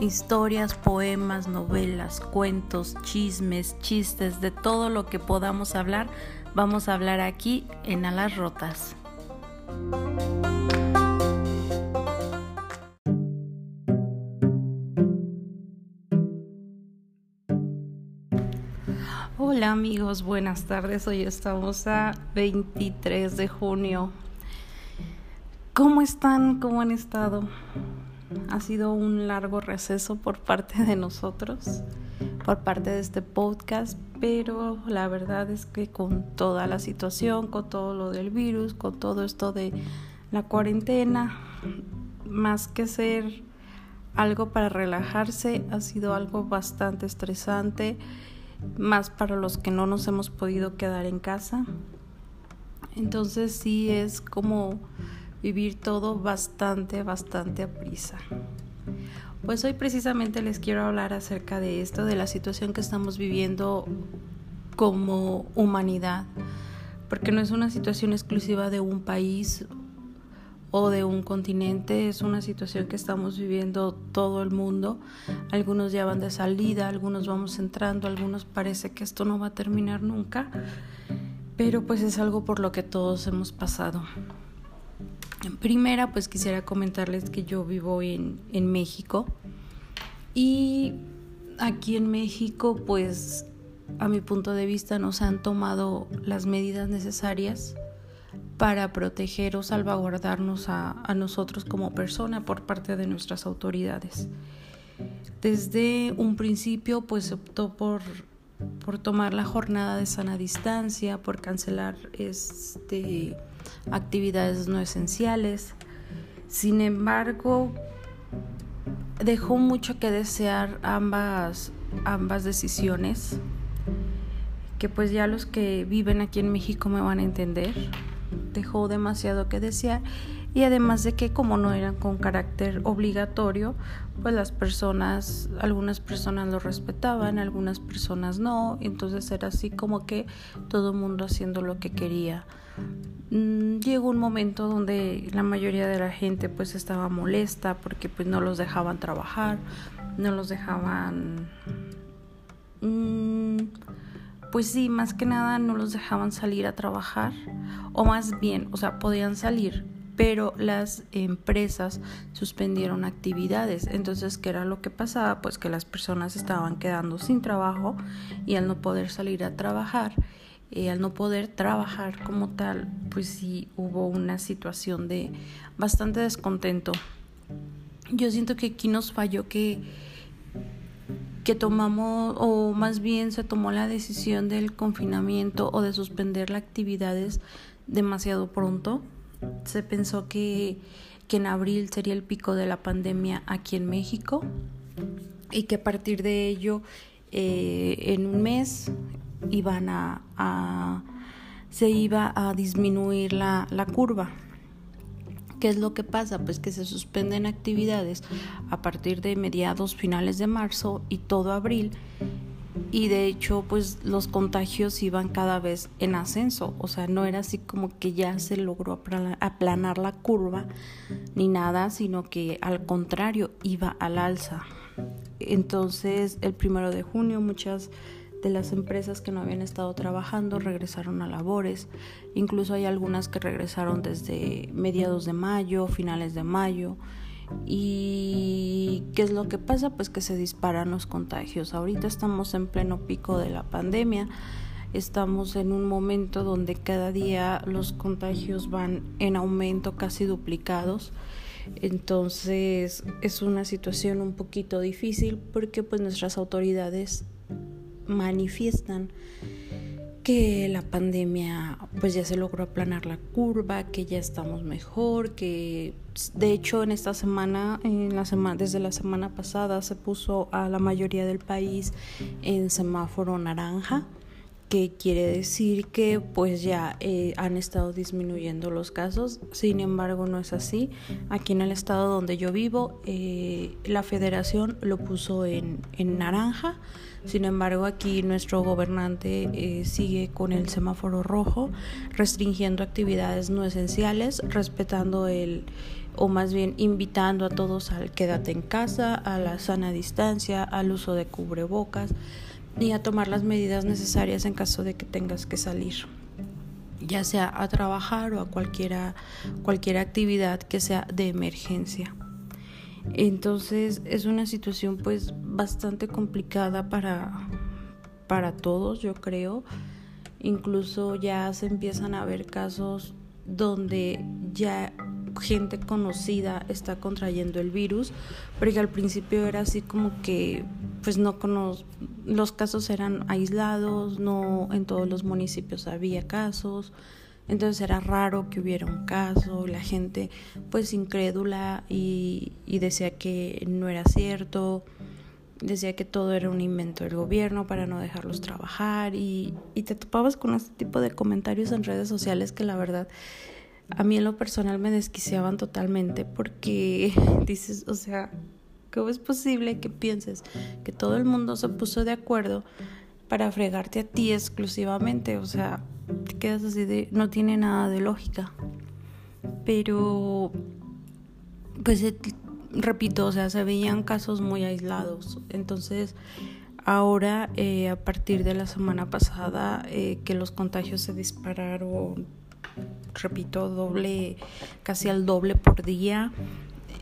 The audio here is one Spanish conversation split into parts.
historias, poemas, novelas, cuentos, chismes, chistes, de todo lo que podamos hablar, vamos a hablar aquí en Alas Rotas. Hola amigos, buenas tardes. Hoy estamos a 23 de junio. ¿Cómo están? ¿Cómo han estado? Ha sido un largo receso por parte de nosotros, por parte de este podcast, pero la verdad es que con toda la situación, con todo lo del virus, con todo esto de la cuarentena, más que ser algo para relajarse, ha sido algo bastante estresante, más para los que no nos hemos podido quedar en casa. Entonces sí es como vivir todo bastante, bastante a prisa. Pues hoy precisamente les quiero hablar acerca de esto, de la situación que estamos viviendo como humanidad, porque no es una situación exclusiva de un país o de un continente, es una situación que estamos viviendo todo el mundo. Algunos ya van de salida, algunos vamos entrando, algunos parece que esto no va a terminar nunca, pero pues es algo por lo que todos hemos pasado. Primera, pues quisiera comentarles que yo vivo en, en México y aquí en México, pues a mi punto de vista, nos han tomado las medidas necesarias para proteger o salvaguardarnos a, a, nosotros como persona por parte de nuestras autoridades. Desde un principio pues se optó por, por tomar la jornada de sana distancia, por cancelar este, actividades no esenciales. Sin embargo, dejó mucho que desear ambas, ambas decisiones, que pues ya los que viven aquí en México me van a entender. Dejó demasiado que desear y además de que como no eran con carácter obligatorio, pues las personas, algunas personas lo respetaban, algunas personas no, entonces era así como que todo el mundo haciendo lo que quería. Mm, llegó un momento donde la mayoría de la gente pues estaba molesta porque pues no los dejaban trabajar, no los dejaban... Mm, pues sí, más que nada no los dejaban salir a trabajar, o más bien, o sea, podían salir, pero las empresas suspendieron actividades. Entonces, ¿qué era lo que pasaba? Pues que las personas estaban quedando sin trabajo y al no poder salir a trabajar, al no poder trabajar como tal, pues sí hubo una situación de bastante descontento. Yo siento que aquí nos falló que, que tomamos, o más bien se tomó la decisión del confinamiento o de suspender las actividades demasiado pronto. Se pensó que, que en abril sería el pico de la pandemia aquí en México y que a partir de ello eh, en un mes iban a, se iba a disminuir la, la curva. ¿Qué es lo que pasa? Pues que se suspenden actividades a partir de mediados finales de marzo y todo abril y de hecho pues los contagios iban cada vez en ascenso, o sea, no era así como que ya se logró aplanar la curva ni nada, sino que al contrario iba al alza. Entonces el primero de junio muchas de las empresas que no habían estado trabajando regresaron a labores. Incluso hay algunas que regresaron desde mediados de mayo, finales de mayo. ¿Y qué es lo que pasa? Pues que se disparan los contagios. Ahorita estamos en pleno pico de la pandemia. Estamos en un momento donde cada día los contagios van en aumento, casi duplicados. Entonces es una situación un poquito difícil porque pues nuestras autoridades manifiestan que la pandemia pues ya se logró aplanar la curva, que ya estamos mejor, que de hecho en esta semana, en la semana desde la semana pasada se puso a la mayoría del país en semáforo naranja, que quiere decir que pues ya eh, han estado disminuyendo los casos. Sin embargo no es así. Aquí en el estado donde yo vivo, eh, la federación lo puso en, en naranja sin embargo, aquí nuestro gobernante eh, sigue con el semáforo rojo, restringiendo actividades no esenciales, respetando el o más bien invitando a todos al quédate en casa, a la sana distancia, al uso de cubrebocas y a tomar las medidas necesarias en caso de que tengas que salir ya sea a trabajar o a cualquiera, cualquier actividad que sea de emergencia. Entonces es una situación pues bastante complicada para, para todos, yo creo. Incluso ya se empiezan a ver casos donde ya gente conocida está contrayendo el virus, porque al principio era así como que pues no cono los casos eran aislados, no en todos los municipios había casos, entonces era raro que hubiera un caso, la gente pues incrédula y, y decía que no era cierto, decía que todo era un invento del gobierno para no dejarlos trabajar y, y te topabas con este tipo de comentarios en redes sociales que la verdad a mí en lo personal me desquiciaban totalmente porque dices, o sea, ¿cómo es posible que pienses que todo el mundo se puso de acuerdo para fregarte a ti exclusivamente? O sea, te quedas así de, no tiene nada de lógica. Pero, pues, repito, o sea, se veían casos muy aislados. Entonces, ahora, eh, a partir de la semana pasada, eh, que los contagios se dispararon repito, doble, casi al doble por día.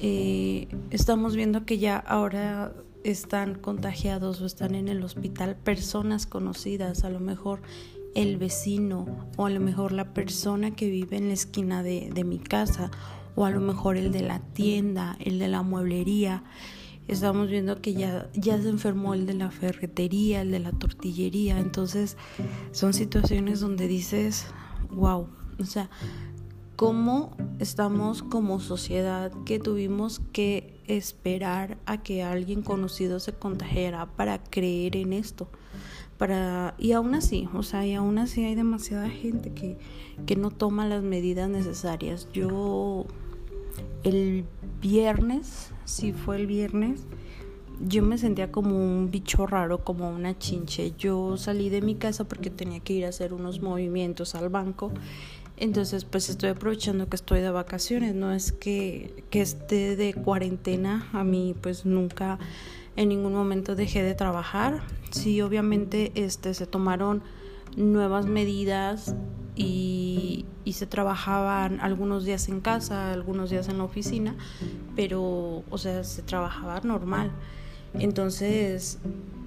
Eh, estamos viendo que ya ahora están contagiados o están en el hospital personas conocidas, a lo mejor el vecino o a lo mejor la persona que vive en la esquina de, de mi casa o a lo mejor el de la tienda, el de la mueblería. Estamos viendo que ya, ya se enfermó el de la ferretería, el de la tortillería. Entonces son situaciones donde dices, wow, o sea, cómo estamos como sociedad que tuvimos que esperar a que alguien conocido se contagiara para creer en esto. Para, y aún así, o sea, y aún así hay demasiada gente que, que no toma las medidas necesarias. Yo el viernes, si fue el viernes, yo me sentía como un bicho raro, como una chinche. Yo salí de mi casa porque tenía que ir a hacer unos movimientos al banco entonces, pues estoy aprovechando que estoy de vacaciones, no es que, que esté de cuarentena, a mí pues nunca en ningún momento dejé de trabajar. Sí, obviamente este, se tomaron nuevas medidas y, y, se trabajaban algunos días en casa, algunos días en la oficina, pero, o sea, se trabajaba normal. Entonces,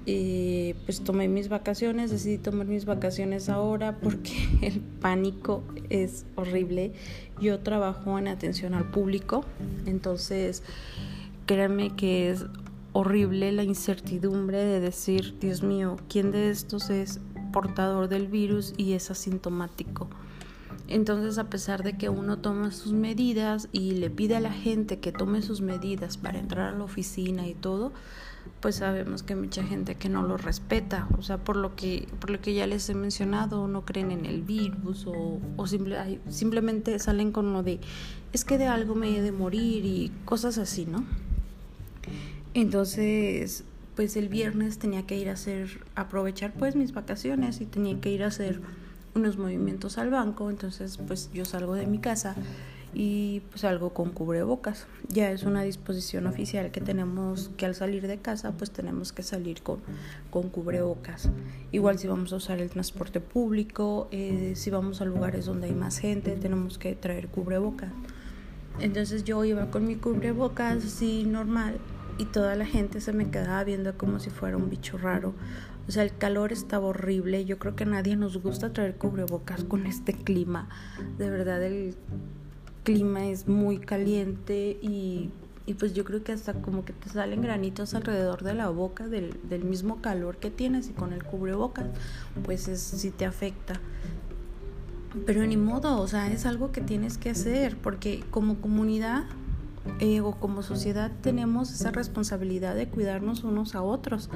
eh, pues tomé mis vacaciones, decidí tomar mis vacaciones ahora porque el pánico es horrible. Yo trabajo en atención al público, entonces créanme que es horrible la incertidumbre de decir, Dios mío, ¿quién de estos es portador del virus y es asintomático? Entonces, a pesar de que uno toma sus medidas y le pide a la gente que tome sus medidas para entrar a la oficina y todo, pues sabemos que hay mucha gente que no lo respeta, o sea, por lo que, por lo que ya les he mencionado, no creen en el virus o, simplemente salen con lo de, es que de algo me he de morir y cosas así, ¿no? Entonces, pues el viernes tenía que ir a hacer, aprovechar pues mis vacaciones y tenía que ir a hacer unos movimientos al banco, entonces pues yo salgo de mi casa y pues salgo con cubrebocas. Ya es una disposición oficial que tenemos que al salir de casa pues tenemos que salir con, con cubrebocas. Igual si vamos a usar el transporte público, eh, si vamos a lugares donde hay más gente tenemos que traer cubrebocas. Entonces yo iba con mi cubrebocas así normal y toda la gente se me quedaba viendo como si fuera un bicho raro. O sea, el calor estaba horrible. Yo creo que a nadie nos gusta traer cubrebocas con este clima. De verdad, el clima es muy caliente y, y pues yo creo que hasta como que te salen granitos alrededor de la boca del, del mismo calor que tienes y con el cubrebocas, pues es, sí te afecta. Pero ni modo, o sea, es algo que tienes que hacer porque como comunidad eh, o como sociedad tenemos esa responsabilidad de cuidarnos unos a otros.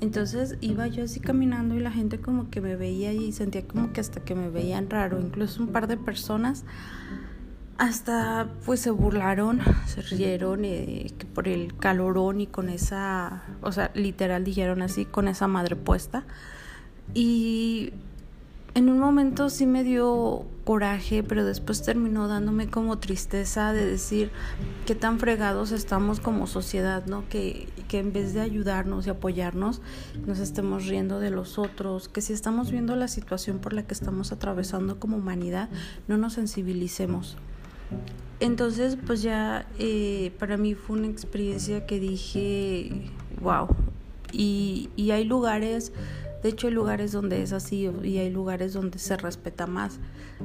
Entonces iba yo así caminando y la gente como que me veía y sentía como que hasta que me veían raro. Incluso un par de personas hasta pues se burlaron, se rieron eh, por el calorón y con esa, o sea, literal dijeron así, con esa madre puesta. Y en un momento sí me dio coraje, pero después terminó dándome como tristeza de decir qué tan fregados estamos como sociedad, ¿no? Que, que en vez de ayudarnos y apoyarnos, nos estemos riendo de los otros, que si estamos viendo la situación por la que estamos atravesando como humanidad, no nos sensibilicemos. Entonces, pues ya eh, para mí fue una experiencia que dije, wow, y, y hay lugares de hecho, hay lugares donde es así y hay lugares donde se respeta más.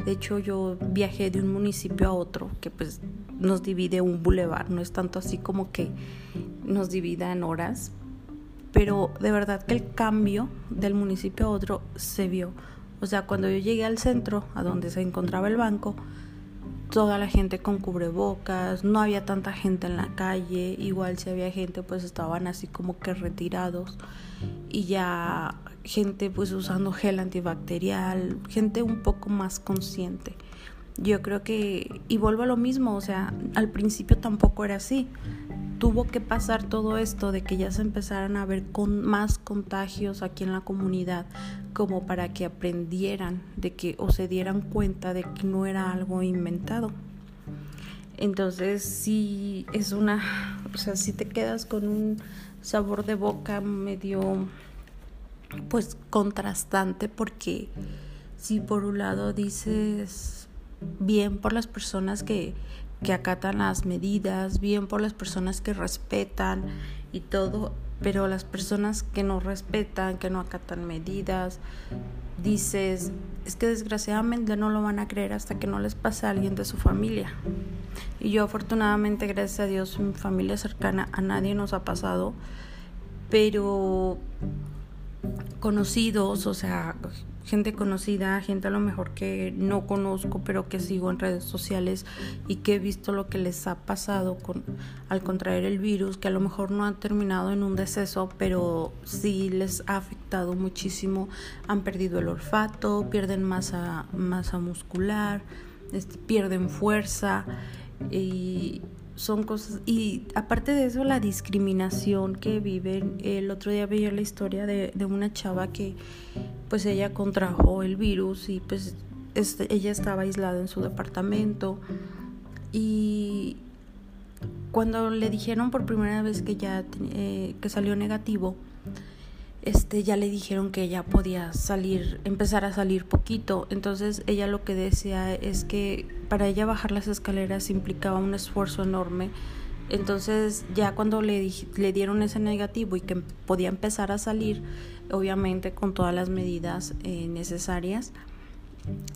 De hecho, yo viajé de un municipio a otro que pues nos divide un bulevar, no es tanto así como que nos divida en horas, pero de verdad que el cambio del municipio a otro se vio. O sea, cuando yo llegué al centro, a donde se encontraba el banco, toda la gente con cubrebocas, no había tanta gente en la calle, igual si había gente pues estaban así como que retirados y ya gente pues usando gel antibacterial, gente un poco más consciente. Yo creo que, y vuelvo a lo mismo, o sea, al principio tampoco era así. Tuvo que pasar todo esto de que ya se empezaran a ver con más contagios aquí en la comunidad, como para que aprendieran de que o se dieran cuenta de que no era algo inventado. Entonces sí es una, o sea, si te quedas con un sabor de boca medio pues contrastante porque si por un lado dices bien por las personas que, que acatan las medidas, bien por las personas que respetan y todo, pero las personas que no respetan, que no acatan medidas, dices, es que desgraciadamente no lo van a creer hasta que no les pase a alguien de su familia. Y yo afortunadamente, gracias a Dios, mi familia cercana a nadie nos ha pasado, pero conocidos, o sea, gente conocida, gente a lo mejor que no conozco, pero que sigo en redes sociales y que he visto lo que les ha pasado con, al contraer el virus, que a lo mejor no han terminado en un deceso, pero sí les ha afectado muchísimo, han perdido el olfato, pierden masa, masa muscular, este, pierden fuerza y son cosas y aparte de eso la discriminación que viven el otro día veía la historia de, de una chava que pues ella contrajo el virus y pues este, ella estaba aislada en su departamento. Y cuando le dijeron por primera vez que ya eh, que salió negativo este ya le dijeron que ella podía salir, empezar a salir poquito. Entonces ella lo que decía es que para ella bajar las escaleras implicaba un esfuerzo enorme. Entonces ya cuando le, le dieron ese negativo y que podía empezar a salir, obviamente con todas las medidas eh, necesarias,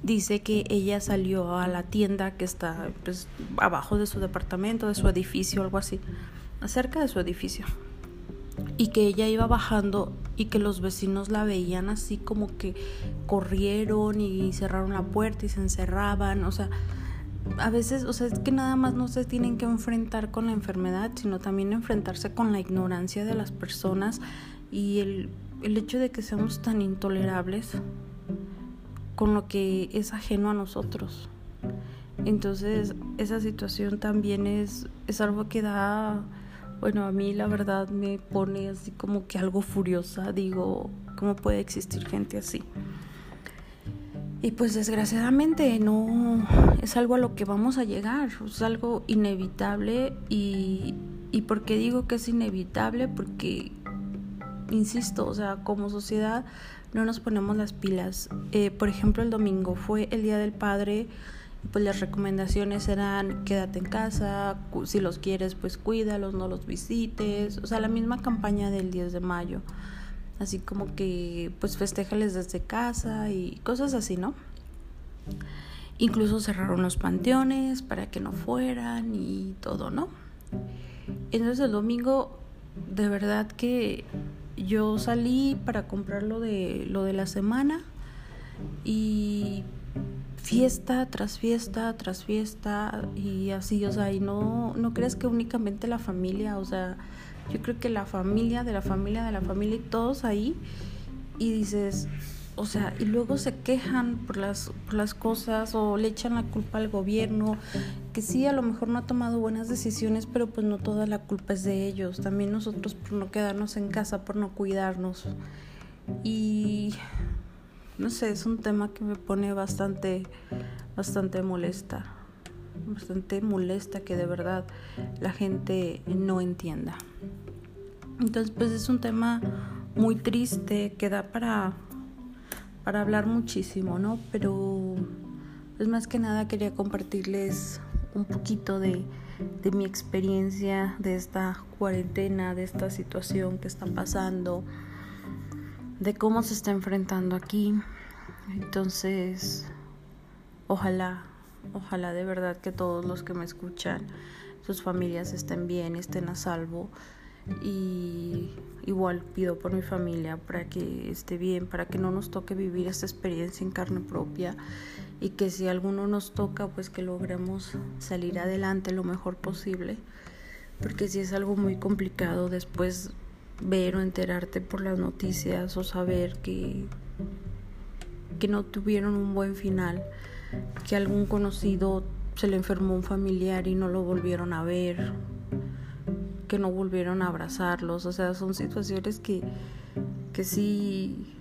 dice que ella salió a la tienda que está pues, abajo de su departamento, de su edificio, algo así, cerca de su edificio y que ella iba bajando y que los vecinos la veían así como que corrieron y cerraron la puerta y se encerraban, o sea, a veces, o sea, es que nada más no se tienen que enfrentar con la enfermedad, sino también enfrentarse con la ignorancia de las personas y el, el hecho de que seamos tan intolerables con lo que es ajeno a nosotros. Entonces, esa situación también es, es algo que da bueno, a mí la verdad me pone así como que algo furiosa, digo, ¿cómo puede existir gente así? Y pues desgraciadamente no es algo a lo que vamos a llegar, es algo inevitable y, y ¿por qué digo que es inevitable? Porque, insisto, o sea, como sociedad no nos ponemos las pilas. Eh, por ejemplo, el domingo fue el Día del Padre, pues las recomendaciones eran quédate en casa, si los quieres pues cuídalos, no los visites, o sea, la misma campaña del 10 de mayo, así como que pues festéjales desde casa y cosas así, ¿no? Incluso cerraron los panteones para que no fueran y todo, ¿no? Entonces el domingo de verdad que yo salí para comprar lo de lo de la semana y fiesta tras fiesta tras fiesta y así, o sea, y no, no crees que únicamente la familia, o sea, yo creo que la familia de la familia de la familia y todos ahí y dices, o sea, y luego se quejan por las, por las cosas o le echan la culpa al gobierno, que sí, a lo mejor no ha tomado buenas decisiones, pero pues no toda la culpa es de ellos, también nosotros por no quedarnos en casa, por no cuidarnos. Y no sé, es un tema que me pone bastante, bastante molesta, bastante molesta que de verdad la gente no entienda. Entonces, pues es un tema muy triste que da para, para hablar muchísimo, ¿no? Pero, pues más que nada quería compartirles un poquito de, de mi experiencia de esta cuarentena, de esta situación que está pasando de cómo se está enfrentando aquí. Entonces, ojalá, ojalá de verdad que todos los que me escuchan, sus familias estén bien, estén a salvo. Y igual pido por mi familia para que esté bien, para que no nos toque vivir esta experiencia en carne propia y que si alguno nos toca, pues que logremos salir adelante lo mejor posible. Porque si es algo muy complicado después ver o enterarte por las noticias o saber que, que no tuvieron un buen final, que algún conocido se le enfermó un familiar y no lo volvieron a ver, que no volvieron a abrazarlos, o sea, son situaciones que, que sí,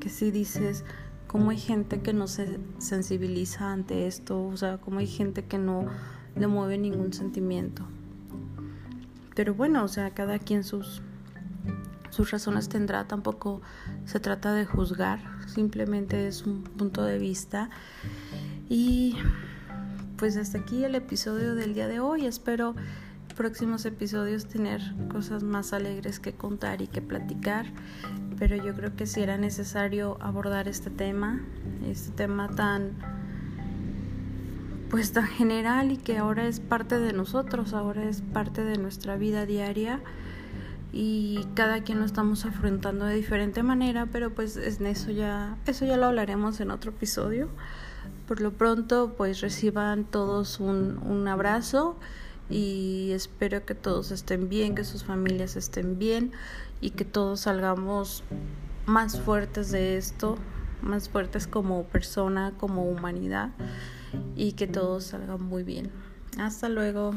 que sí dices, cómo hay gente que no se sensibiliza ante esto, o sea, cómo hay gente que no le mueve ningún sentimiento. Pero bueno, o sea, cada quien sus, sus razones tendrá, tampoco se trata de juzgar, simplemente es un punto de vista. Y pues hasta aquí el episodio del día de hoy. Espero próximos episodios tener cosas más alegres que contar y que platicar, pero yo creo que si era necesario abordar este tema, este tema tan pues tan general y que ahora es parte de nosotros, ahora es parte de nuestra vida diaria y cada quien lo estamos afrontando de diferente manera, pero pues en eso ya eso ya lo hablaremos en otro episodio. Por lo pronto, pues reciban todos un, un abrazo y espero que todos estén bien, que sus familias estén bien y que todos salgamos más fuertes de esto, más fuertes como persona, como humanidad y que todos salgan muy bien. Hasta luego.